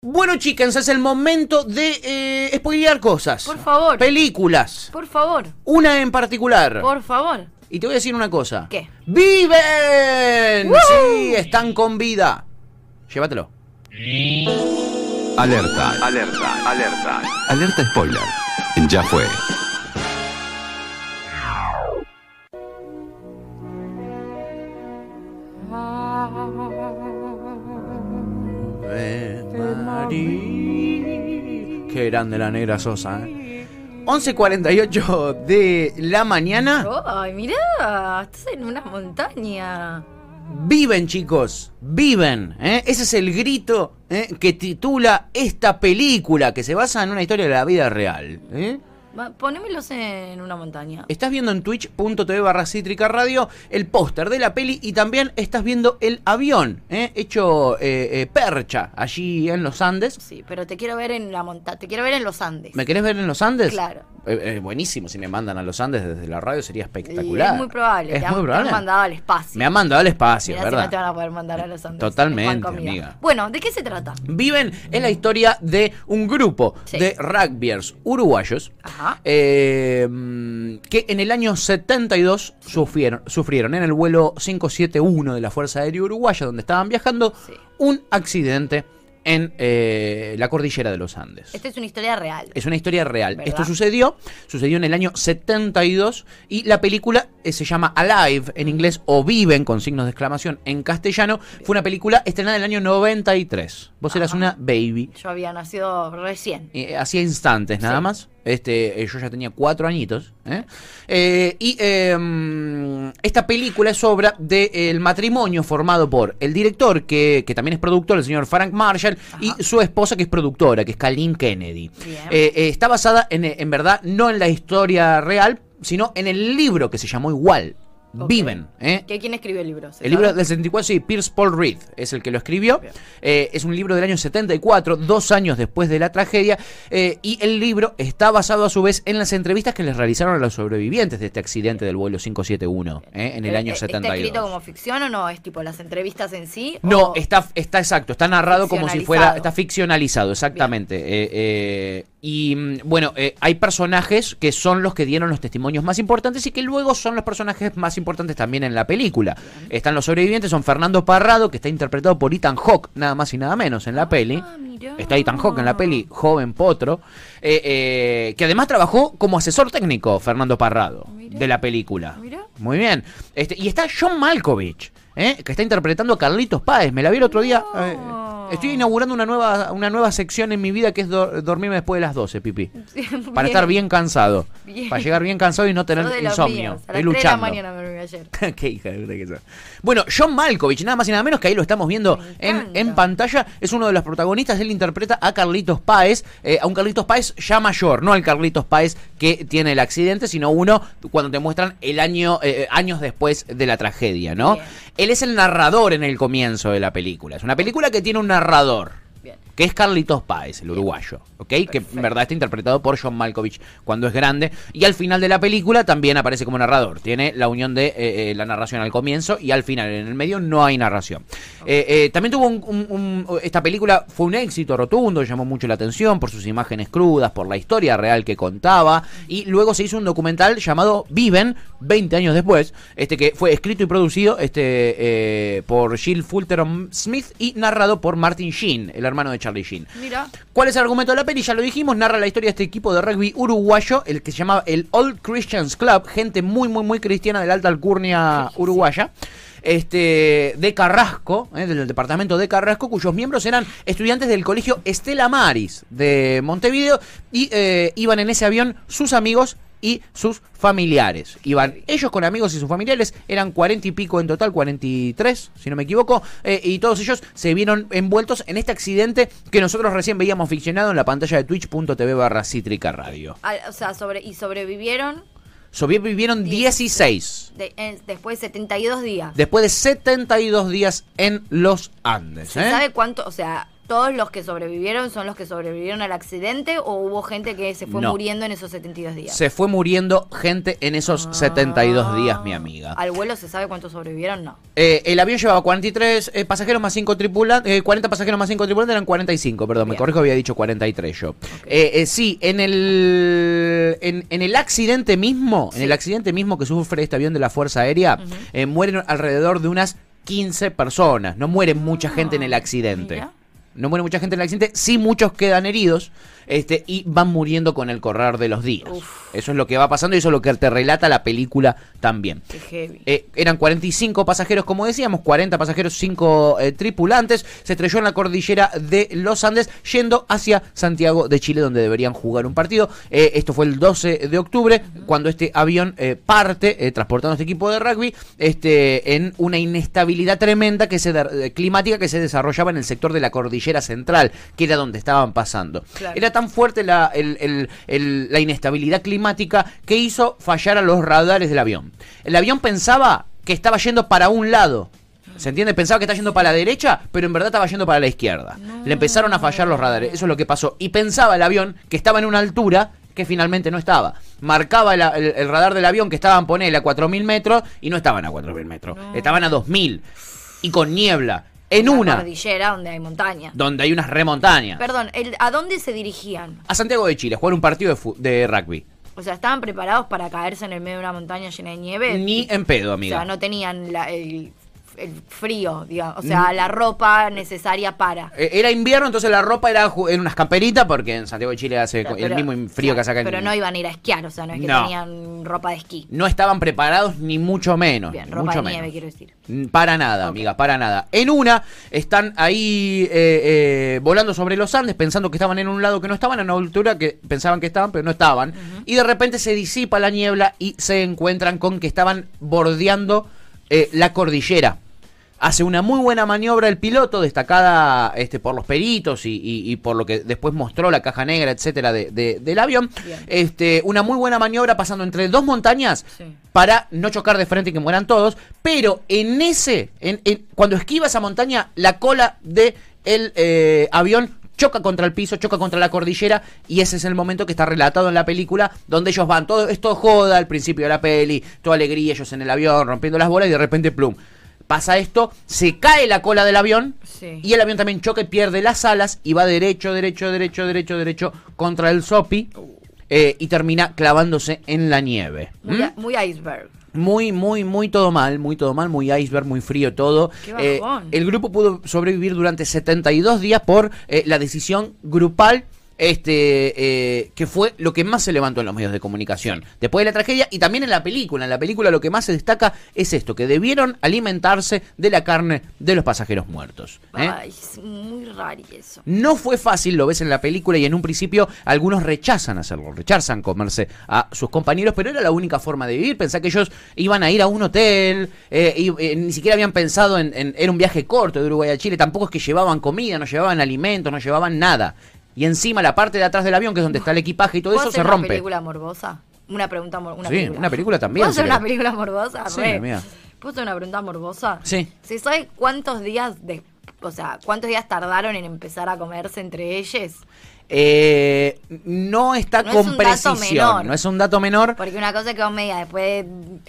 Bueno, chicas, es el momento de eh, spoilear cosas. Por favor. Películas. Por favor. Una en particular. Por favor. Y te voy a decir una cosa. ¿Qué? ¡Viven! Sí, están con vida. Llévatelo. Alerta, alerta, alerta. Alerta spoiler. Ya fue. Qué grande la negra Sosa. ¿eh? 11.48 de la mañana. Ay, mirá, estás en una montaña. Viven, chicos, viven. ¿eh? Ese es el grito ¿eh? que titula esta película que se basa en una historia de la vida real. ¿eh? Ponémelos en una montaña. Estás viendo en twitch.tv barra cítrica radio el póster de la peli y también estás viendo el avión ¿eh? hecho eh, eh, percha allí en los Andes. Sí, pero te quiero ver en la montaña. Te quiero ver en los Andes. ¿Me querés ver en los Andes? Claro. Eh, buenísimo, si me mandan a los Andes desde la radio sería espectacular. Es muy probable. Es te, han, muy te probable. han mandado al espacio. Me han mandado al espacio, Mirá si ¿verdad? no te van a poder mandar a los Andes. Totalmente, amiga. Bueno, ¿de qué se trata? Viven es la historia de un grupo Sí. de rugbyers uruguayos Ajá. Eh, que en el año 72 sufrieron, sufrieron en el vuelo 571 de la Fuerza Aérea Uruguaya, donde estaban viajando, Sí. un accidente en eh, la cordillera de los Andes. Esta es una historia real. Es una historia real. ¿Verdad? Esto sucedió, sucedió en el año 72 y la película eh, se llama Alive en inglés o Viven con signos de exclamación en castellano. Fue una película estrenada en el año 93. Vos eras una baby. Yo había nacido recién. eh, hacía instantes nada Sí. más. Este, eh, yo ya tenía cuatro añitos. ¿eh? Eh, y mm, esta película es obra del matrimonio formado por el director, que, que también es productor, el señor Frank Marshall, y su esposa, que es productora, que es Colleen Kennedy. Está basada en, en verdad no en la historia real, sino en el libro que se llamó igual. Viven. ¿eh? ¿Qué, ¿Quién escribió el libro? ¿Se El libro del 74, sí, Pierce Paul Reed es el que lo escribió. Eh, es un libro del año 74, dos años después de la tragedia. eh, y el libro está basado a su vez en las entrevistas que les realizaron a los sobrevivientes de este accidente del vuelo 571 eh, en el año eh, 72. ¿Está escrito como ficción o no? ¿Es tipo las entrevistas en sí? No, está, está exacto, está narrado como si fuera, está ficcionalizado, exactamente. Y mm, bueno, hay personajes que son los que dieron los testimonios más importantes y que luego son los personajes más importantes también en la película. Están los sobrevivientes, son Fernando Parrado, que está interpretado por Ethan Hawke, nada más y nada menos en la peli. Ah. Está Ethan Hawke en la peli, joven potro, eh, eh, que además trabajó como asesor técnico, Fernando Parrado, Mirá. de la película. Mirá. Muy bien. Este, y está John Malkovich, ¿eh? que está interpretando a Carlitos Páez. Me la vi el otro día. No. Eh, estoy inaugurando una nueva, una nueva sección en mi vida que es do- dormirme después de las 12, Pipi. Para estar bien cansado. Bien. Para llegar bien cansado y no tener de insomnio. míos. A Estoy las 3 de la luchando. mañana me dormí ayer. Qué hija de que sos. Bueno, John Malkovich, nada más y nada menos que ahí lo estamos viendo en, en pantalla, es uno de los protagonistas, él interpreta a Carlitos Páez, eh, a un Carlitos Páez ya mayor, no al Carlitos Páez que tiene el accidente, sino uno cuando te muestran el año, eh, años después de la tragedia, ¿no? Bien. Él es el narrador en el comienzo de la película, es una película que tiene un narrador. Que es Carlitos Páez, el uruguayo, ¿ok? Que en verdad está interpretado por John Malkovich cuando es grande. Y al final de la película también aparece como narrador. Tiene la unión de eh, eh, la narración al comienzo y al final. En el medio no hay narración. Eh, eh, también tuvo un, un- un- Esta película fue un éxito rotundo, llamó mucho la atención por sus imágenes crudas, por la historia real que contaba. Y luego se hizo un documental llamado Viven, 20 años después, este que fue escrito y producido este, por Jill Fulton Smith y narrado por Martin Sheen, el hermano de Charlie Sheen. Mira. ¿Cuál es el argumento de la peli? Ya lo dijimos, narra la historia de este equipo de rugby uruguayo, el que se llamaba el Old Christians Club, gente muy, muy, muy cristiana de la alta alcurnia uruguaya. Este, de Carrasco, eh, del departamento de Carrasco, cuyos miembros eran estudiantes del colegio Estela Maris de Montevideo y eh, iban en ese avión sus amigos y sus familiares. Iban ellos con amigos y sus familiares, eran cuarenta y pico en total, 43, si no me equivoco, eh, y todos ellos se vieron envueltos en este accidente que nosotros recién veíamos ficcionado en la pantalla de twitch.tv barra cítrica radio. Al- o sea, sobre, y sobrevivieron Sobrevivieron 16 de- en- después de 72 días. después de 72 días en los Andes. ¿Se ¿eh? sabe cuánto? O sea, todos los que sobrevivieron son los que sobrevivieron al accidente o hubo gente que se fue No. muriendo en esos 72 días? Se fue muriendo gente en esos Ah. 72 días, mi amiga. ¿Al vuelo se sabe cuántos sobrevivieron? No. Eh, el avión llevaba 43 eh, pasajeros más 5 tripulantes, eh, 40 pasajeros más 5 tripulantes, eran 45, perdón, me corrijo, había dicho 43 yo. Eh, eh, sí, en el, en, en el accidente mismo, en el accidente mismo que sufre este avión de la Fuerza Aérea, eh, mueren alrededor de unas 15 personas, no muere mucha gente en el accidente. mira. No muere mucha gente en el accidente, sí muchos quedan heridos este, y van muriendo con el correr de los días. Uf. Eso es lo que va pasando y eso es lo que te relata la película también. Qué heavy. Eh, eran 45 pasajeros, como decíamos, 40 pasajeros, 5 eh, tripulantes. Se estrelló en la cordillera de los Andes, yendo hacia Santiago de Chile, donde deberían jugar un partido. Eh, esto fue el 12 de octubre, cuando este avión parte, transportando este equipo de rugby, este, en una inestabilidad tremenda que se climática que se desarrollaba en el sector de la cordillera central, que era donde estaban pasando. Claro. Era tan fuerte la, el- el- el- la inestabilidad climática que hizo fallar a los radares del avión. El avión pensaba que estaba yendo para un lado. ¿Se entiende? Pensaba que estaba yendo para la derecha, pero en verdad estaba yendo para la izquierda. Le empezaron a fallar los radares. Eso es lo que pasó. Y pensaba el avión que estaba en una altura que finalmente no estaba. Marcaba el, el- el radar del avión que estaban, ponele, a 4.000 metros y no estaban a 4.000 metros. Estaban a 2.000. Y con niebla. En La una, cordillera donde hay montaña. donde hay unas remontañas. Perdón, el- ¿a dónde se dirigían? A Santiago de Chile, a jugar un partido de, de rugby. O sea, ¿estaban preparados para caerse en el medio de una montaña llena de nieve? Ni en pedo, O amiga. sea, no tenían la- el, el frío, digamos. O sea, la ropa necesaria para. Eh, Era invierno, entonces la ropa era en unas camperitas, porque en Santiago de Chile hace Pero- el mismo frío que hace acá en Pero no iban a ir a esquiar, o sea, no es que No. tenían ropa de esquí. No estaban preparados ni mucho menos. Bien, ropa mucho de nieve, menos. quiero decir. Mm, Para nada, Ok. amiga, para nada. En una, están ahí eh, eh, volando sobre los Andes, pensando que estaban en un lado que no estaban, en una altura que pensaban que estaban, pero no estaban. Y de repente se disipa la niebla y se encuentran con que estaban bordeando eh, la cordillera. Hace una muy buena maniobra el piloto, destacada este, por los peritos y, y- y por lo que después mostró la caja negra, etcétera, de- de- del avión. Bien. Este, una muy buena maniobra pasando entre dos montañas Sí. para no chocar de frente y que mueran todos. Pero en ese, en- en- cuando esquiva esa montaña, la cola de el eh, avión choca contra el piso, choca contra la cordillera y ese es el momento que está relatado en la película donde ellos van, todo esto joda al principio de la peli, toda alegría, ellos en el avión rompiendo las bolas y de repente plum. Pasa esto, se cae la cola del avión Sí. y el avión también choca y pierde las alas y va derecho, derecho, derecho, derecho, derecho contra el sopi eh, y termina clavándose en la nieve. Muy, ¿Mm? muy iceberg. Muy, muy, muy todo mal, muy todo mal, muy iceberg, muy frío todo. Qué bajón. el grupo pudo sobrevivir durante 72 días por eh, la decisión grupal. Este, eh, que fue lo que más se levantó en los medios de comunicación. Después de la tragedia y también en la película. En la película lo que más se destaca es esto, que debieron alimentarse de la carne de los pasajeros muertos. ¿eh? Ay, es muy raro eso. No fue fácil, lo ves en la película y en un principio algunos rechazan hacerlo, rechazan comerse a sus compañeros, pero era la única forma de vivir. Pensá que ellos iban a ir a un hotel, eh, y, ni siquiera habían pensado en, en- Era un viaje corto de Uruguay a Chile, tampoco es que llevaban comida, no llevaban alimentos, no llevaban nada. Y encima la parte de atrás del avión, que es donde está el equipaje y todo ¿Puedo eso, se una rompe. película morbosa? Una pregunta mor- una Sí, película. una película también, ¿Puedo hacer una película morbosa? Sí, amiga. ¿Puedo hacer una pregunta morbosa? Sí. ¿Se sabe cuántos días de, o sea, cuántos días tardaron en empezar a comerse entre ellos? Eh, no está No con es un dato precisión, menor. no es un dato menor. Porque una cosa es que vos me digas después de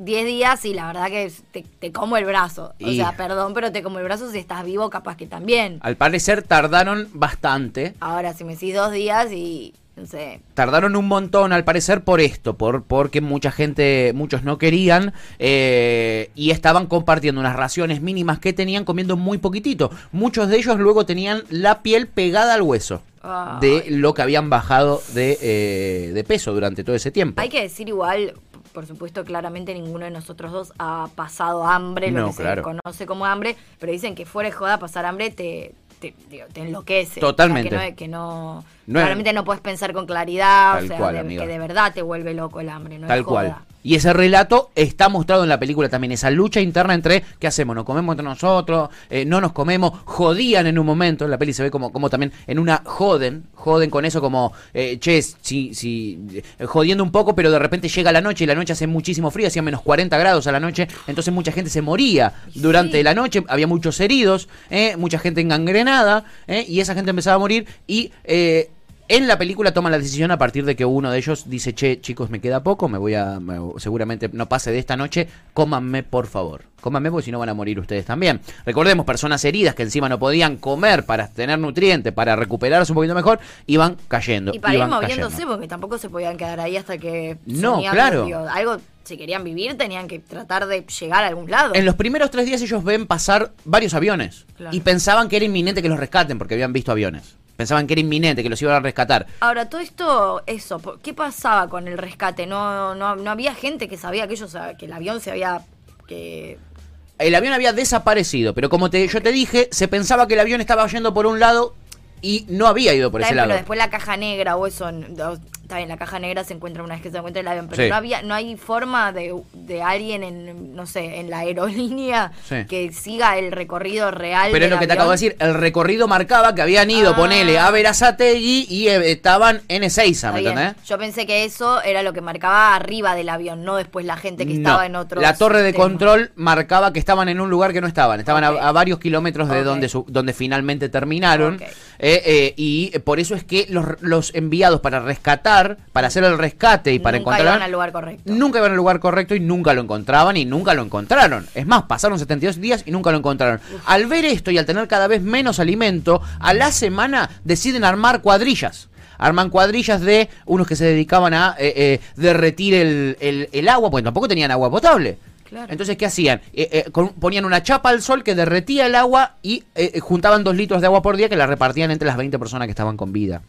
10 días y la verdad que te, te como el brazo. O Y- sea, perdón, pero te como el brazo si estás vivo, capaz que también. Al parecer tardaron bastante. Ahora, si me decís dos días y, no sé, Tardaron un montón al parecer por esto, por porque mucha gente, muchos no querían eh, y estaban compartiendo unas raciones mínimas que tenían comiendo muy poquitito. Muchos de ellos luego tenían la piel pegada al hueso de lo que habían bajado de, eh, de peso durante todo ese tiempo. Hay que decir igual, por supuesto, claramente ninguno de nosotros dos ha pasado hambre, lo No, que se conoce como hambre, pero dicen que fuera de joda pasar hambre te, te, digo, te enloquece. Totalmente. O sea, que no, que no, claramente no puedes pensar con claridad, o sea, cual, de- que de verdad te vuelve loco el hambre, no Tal es joda. cual. Y ese relato está mostrado en la película también, esa lucha interna entre qué hacemos, nos comemos entre nosotros, eh, no nos comemos, jodían en un momento, en la peli se ve como, como también en una joden, joden con eso como, eh, che, si, si, eh, jodiendo un poco, pero de repente llega la noche y la noche hace muchísimo frío, hacía menos 40 grados a la noche, entonces mucha gente se moría durante Sí. la noche, había muchos heridos, eh, mucha gente engangrenada, eh, y esa gente empezaba a morir y... en la película toman la decisión a partir de que uno de ellos dice, che, chicos, me queda poco, me voy a, me- seguramente no pase de esta noche, cómanme por favor. Cómanme porque si no van a morir ustedes también. Recordemos, personas heridas que encima no podían comer para tener nutrientes, para recuperarse un poquito mejor, iban cayendo. Y para ir iban moviéndose, cayendo. porque tampoco se podían quedar ahí hasta que. No, claro. digo, algo, si querían vivir, tenían que tratar de llegar a algún lado. En los primeros tres días ellos ven pasar varios aviones Claro. y pensaban que era inminente que los rescaten porque habían visto aviones. Pensaban que era inminente, que los iban a rescatar. Ahora, todo esto, eso, ¿por- ¿qué pasaba con el rescate? No, no, no había gente que sabía que ellos, que el avión se había. que el avión había desaparecido, pero como te, yo te dije, se pensaba que el avión estaba yendo por un lado y no había ido por ese lado. Pero después la caja negra o eso, está bien, la caja negra se encuentra una vez que se encuentra el avión, pero Sí. no había, no hay forma de, de alguien en, no sé, en la aerolínea Sí. que siga el recorrido real. Pero es lo que te acabo de decir, el recorrido marcaba que habían ido, Ah. ponele, a Verazategui y eh, estaban en Ezeiza, ¿me entendés? Yo pensé que eso era lo que marcaba arriba del avión, no después la gente que No, estaba en otro. La torre de control marcaba que estaban en un lugar que no estaban, estaban a- varios kilómetros de donde, su- donde finalmente terminaron. Eh, eh, y por eso es que los, los enviados para rescatar, para hacer el rescate y para Nunca encontrar... iban al lugar correcto. Nunca iban al lugar correcto y nunca lo encontraban y nunca lo encontraron. Es más, pasaron 72 días y nunca lo encontraron. Al ver esto y al tener cada vez menos alimento, a la semana deciden armar cuadrillas. Arman cuadrillas de unos que se dedicaban a eh, eh, derretir el, el- el agua, porque tampoco tenían agua potable. Claro. Entonces, ¿qué hacían? Eh, eh, con- ponían una chapa al sol que derretía el agua y eh, eh, juntaban dos litros de agua por día que la repartían entre las 20 personas que estaban con vida.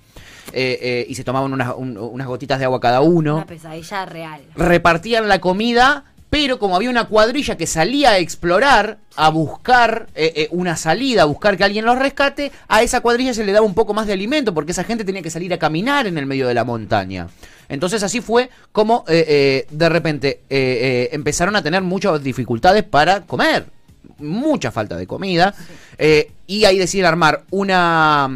Eh, eh, y se tomaban unas, un- unas gotitas de agua cada uno Una pesadilla real. repartían la comida, pero como había una cuadrilla que salía a explorar, a buscar eh, eh, una salida, a buscar que alguien los rescate, a esa cuadrilla se le daba un poco más de alimento, porque esa gente tenía que salir a caminar en el medio de la montaña. Entonces así fue como eh, de repente empezaron a tener muchas dificultades para comer, mucha falta de comida, y ahí deciden armar una,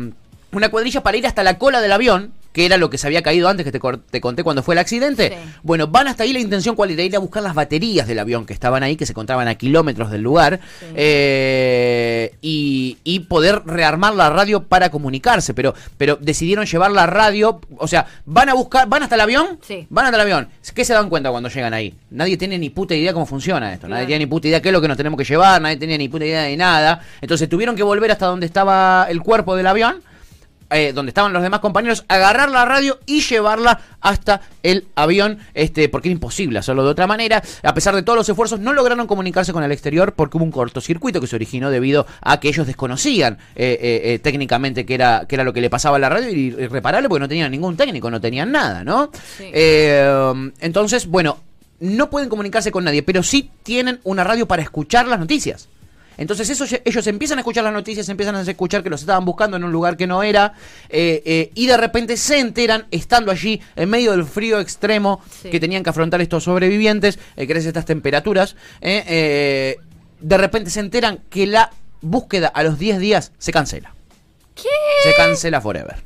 una cuadrilla para ir hasta la cola del avión, que era lo que se había caído antes que te, te conté cuando fue el accidente. Sí. Bueno, van hasta ahí la intención cuál era ir a buscar las baterías del avión que estaban ahí, que se encontraban a kilómetros del lugar, Sí. eh, y, y poder rearmar la radio para comunicarse, pero, pero decidieron llevar la radio, o sea, van a buscar, van hasta el avión, Sí. van hasta el avión. ¿Qué se dan cuenta cuando llegan ahí? Nadie tiene ni puta idea cómo funciona esto, nadie tiene ni puta idea qué es lo que nos tenemos que llevar, nadie tenía ni puta idea de nada. Entonces tuvieron que volver hasta donde estaba el cuerpo del avión eh, donde estaban los demás compañeros, agarrar la radio y llevarla hasta el avión, este, porque era imposible hacerlo de otra manera. A pesar de todos los esfuerzos, no lograron comunicarse con el exterior porque hubo un cortocircuito que se originó debido a que ellos desconocían eh, eh, eh, técnicamente qué era, qué era lo que le pasaba a la radio y irreparable porque no tenían ningún técnico, no tenían nada, ¿no? Sí. Entonces, bueno, no pueden comunicarse con nadie, pero sí tienen una radio para escuchar las noticias. Entonces eso, ellos empiezan a escuchar las noticias, empiezan a escuchar que los estaban buscando en un lugar que no era, eh, eh, y de repente se enteran, estando allí en medio del frío extremo Sí. que tenían que afrontar estos sobrevivientes, eh, gracias a estas temperaturas, eh, de repente se enteran que la búsqueda a los 10 días se cancela. ¿Qué? Se cancela forever.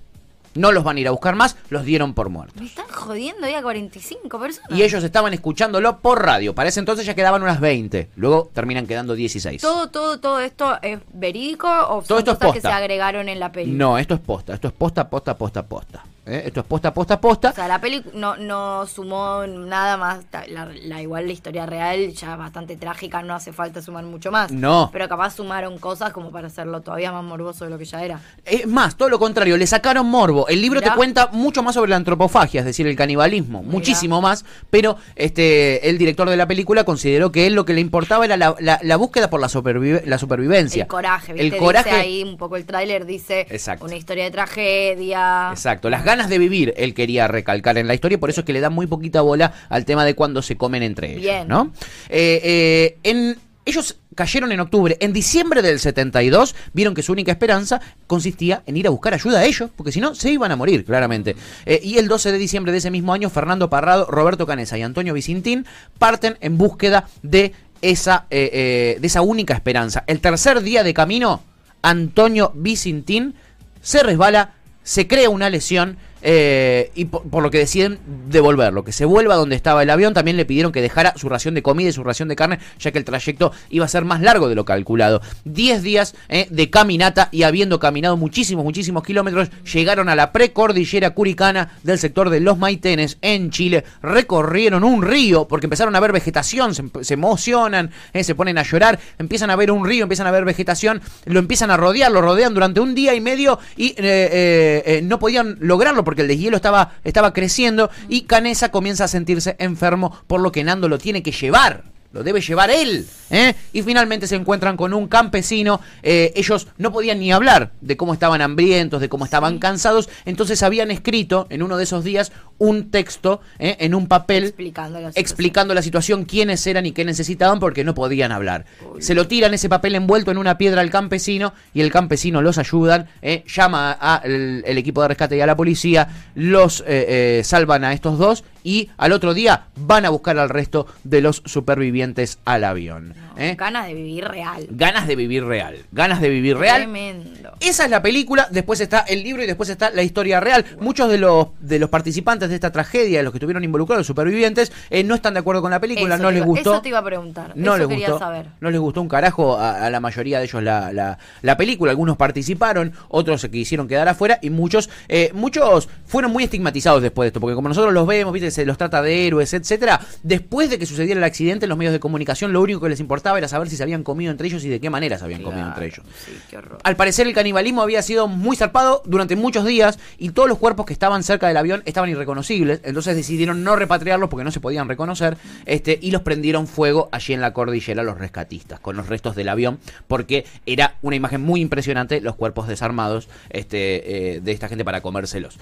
No los van a ir a buscar más, los dieron por muertos. Me están jodiendo ahí a 45 personas. Y ellos estaban escuchándolo por radio. Para ese entonces ya quedaban unas 20. Luego terminan quedando 16. ¿Todo, todo, todo esto es verídico o Todo son esto es cosas que posta. se agregaron en la peli? No, esto es posta. Esto es posta, posta, posta, posta. ¿Eh? Esto es posta, posta, posta. O sea, la peli no, no sumó nada más. La, la- igual la historia real ya bastante trágica, no hace falta sumar mucho más. No. Pero capaz sumaron cosas como para hacerlo todavía más morboso de lo que ya era. Es más, todo lo contrario, le sacaron morbo. El libro Mirá. te cuenta mucho más sobre la antropofagia, es decir, el canibalismo, Mirá. muchísimo más, pero este el director de la película consideró que él lo que le importaba era la, la- la búsqueda por la, supervive- la supervivencia. El coraje, ¿viste? El coraje. Dice ahí un poco el tráiler, dice Exacto. una historia de tragedia. Exacto, las ganas de vivir él quería recalcar en la historia, por eso es que le da muy poquita bola al tema de cuando se comen entre ellos. Bien. ¿no? Eh, eh, en, ellos cayeron en octubre. En diciembre del 72 vieron que su única esperanza consistía en ir a buscar ayuda a ellos, porque si no, se iban a morir, claramente. Eh, y el 12 de diciembre de ese mismo año, Fernando Parrado, Roberto Canesa y Antonio Vicintín parten en búsqueda de esa, eh, eh, de esa única esperanza. El tercer día de camino, Antonio Vicintín se resbala, se crea una lesión eh, y por, lo que deciden devolverlo, que se vuelva donde estaba el avión. También le pidieron que dejara su ración de comida y su ración de carne, ya que el trayecto iba a ser más largo de lo calculado. Diez días eh, de caminata y habiendo caminado muchísimos, muchísimos kilómetros, llegaron a la precordillera curicana del sector de Los Maitenes en Chile. Recorrieron un río porque empezaron a ver vegetación, se, emocionan, eh, se ponen a llorar, empiezan a ver un río, empiezan a ver vegetación, lo empiezan a rodear, lo rodean durante un día y medio y eh, no podían lograrlo porque el deshielo estaba, estaba creciendo y Canesa comienza a sentirse enfermo, por lo que Nando lo tiene que llevar. Lo debe llevar él. ¿eh? Y finalmente se encuentran con un campesino. eh, ellos no podían ni hablar de cómo estaban hambrientos, de cómo estaban cansados. Entonces habían escrito en uno de esos días un texto ¿eh? en un papel Explicando la situación. explicando la situación, quiénes eran y qué necesitaban porque no podían hablar. Se lo tiran ese papel envuelto en una piedra al campesino y el campesino los ayudan, eh, llama al el equipo de rescate y a la policía, los salvan a estos dos y al otro día van a buscar al resto de los supervivientes al avión. No, ¿eh? Ganas de vivir real. Ganas de vivir real, ganas de vivir real. Tremendo. Esa es la película, después está el libro y después está la historia real. Muchos de los, de los participantes de esta tragedia, de los que estuvieron involucrados, los supervivientes, eh, no están de acuerdo con la película, Eso no les iba- gustó. Eso te iba a preguntar. No eso les quería gustó, saber. no les gustó un carajo a, a la mayoría de ellos la, la- la película. Algunos participaron, otros se quisieron quedar afuera y muchos, eh, muchos fueron muy estigmatizados después de esto, porque como nosotros los vemos, viste, se los trata de héroes, etcétera. Después de que sucediera el accidente, los medios de comunicación lo único que les importaba era saber si se habían comido entre ellos y de qué manera se habían comido entre ellos. Sí, qué horror. Al parecer el canibalismo había sido muy zarpado durante muchos días y todos los cuerpos que estaban cerca del avión estaban irreconocibles, entonces decidieron no repatriarlos porque no se podían reconocer, este, y los prendieron fuego allí en la cordillera los rescatistas con los restos del avión, porque era una imagen muy impresionante los cuerpos desarmados este, eh, de esta gente para comérselos.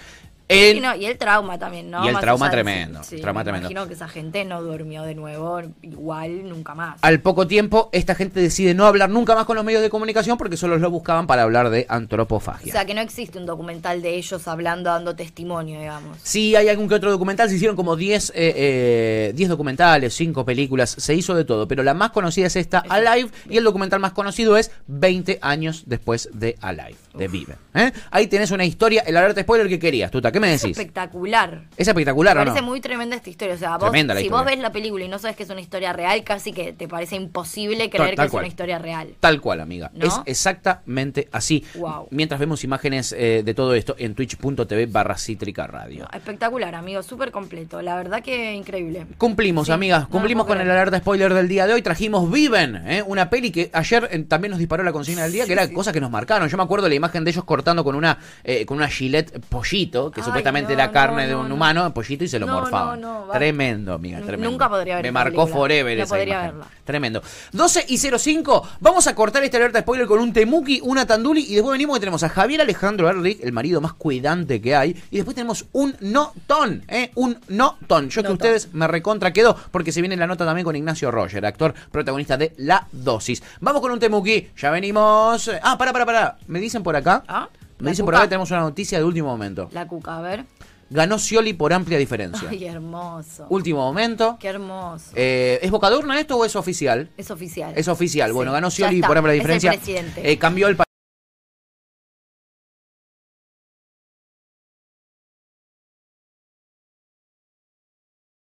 Y, no, y el trauma también, ¿no? Y el Más trauma tremendo, sí, trauma me tremendo. Imagino que esa gente no durmió de nuevo igual nunca más. Al poco tiempo, esta gente decide no hablar nunca más con los medios de comunicación porque solo los buscaban para hablar de O antropofagia. sea, que no existe un documental de ellos hablando, dando testimonio, digamos. Sí, hay algún que otro documental, se hicieron como 10 eh, eh, 10 documentales, 5 películas, se hizo de todo, pero la más conocida es esta, Alive, y el documental más conocido es 20 años después de Alive, de Vive. ¿eh? Ahí tenés una historia, el alerta spoiler que querías, Tuta, ¿qué me Es decís? espectacular. ¿Es espectacular Me no? parece muy tremenda esta historia. O sea, vos, si historia. vos ves la película y no sabes que es una historia real, casi que te parece imposible creer tal que es una historia real. Tal cual, amiga. ¿No? Es exactamente así. Wow. Mientras vemos imágenes eh, de todo esto en twitch.tv barra cítrica radio. Espectacular, amigo, súper completo. La verdad que increíble. Cumplimos, Sí, amigas, cumplimos con el alerta spoiler del día de hoy. Trajimos Viven, ¿eh? una peli que ayer eh, también nos disparó la consigna del día, que era cosas que nos marcaron. Yo me acuerdo la imagen de ellos cortando con una eh, con una gilet pollito, que supuestamente no, era carne no, de un no. humano, pollito, y se lo No, morfaban. no, no, va. tremendo, amiga, tremendo. nunca podría ver Me marcó película. forever No esa podría imagen. verla. Tremendo. 12 y 05, vamos a cortar este alerta spoiler con un temuki, una tanduli, y después venimos que tenemos a Javier Alejandro Erlich, el marido más cuidante que hay, y después tenemos un notón, ¿eh? Un notón. Yo que ustedes me recontra quedo porque se viene la nota también con Ignacio Roger, actor protagonista de La Dosis. Vamos con un temuki, ya venimos. Ah, para, para, para. Me dicen por acá. ¿Ah? Me dicen por acá que tenemos una noticia de último momento. La cuca, a ver. Ganó Scioli por amplia diferencia. Ay, hermoso. Último momento. Qué hermoso. Eh, ¿Es boca de urna esto o es oficial? es oficial. Es oficial. Bueno, ganó Scioli por amplia Es el diferencia. presidente. Eh, cambió el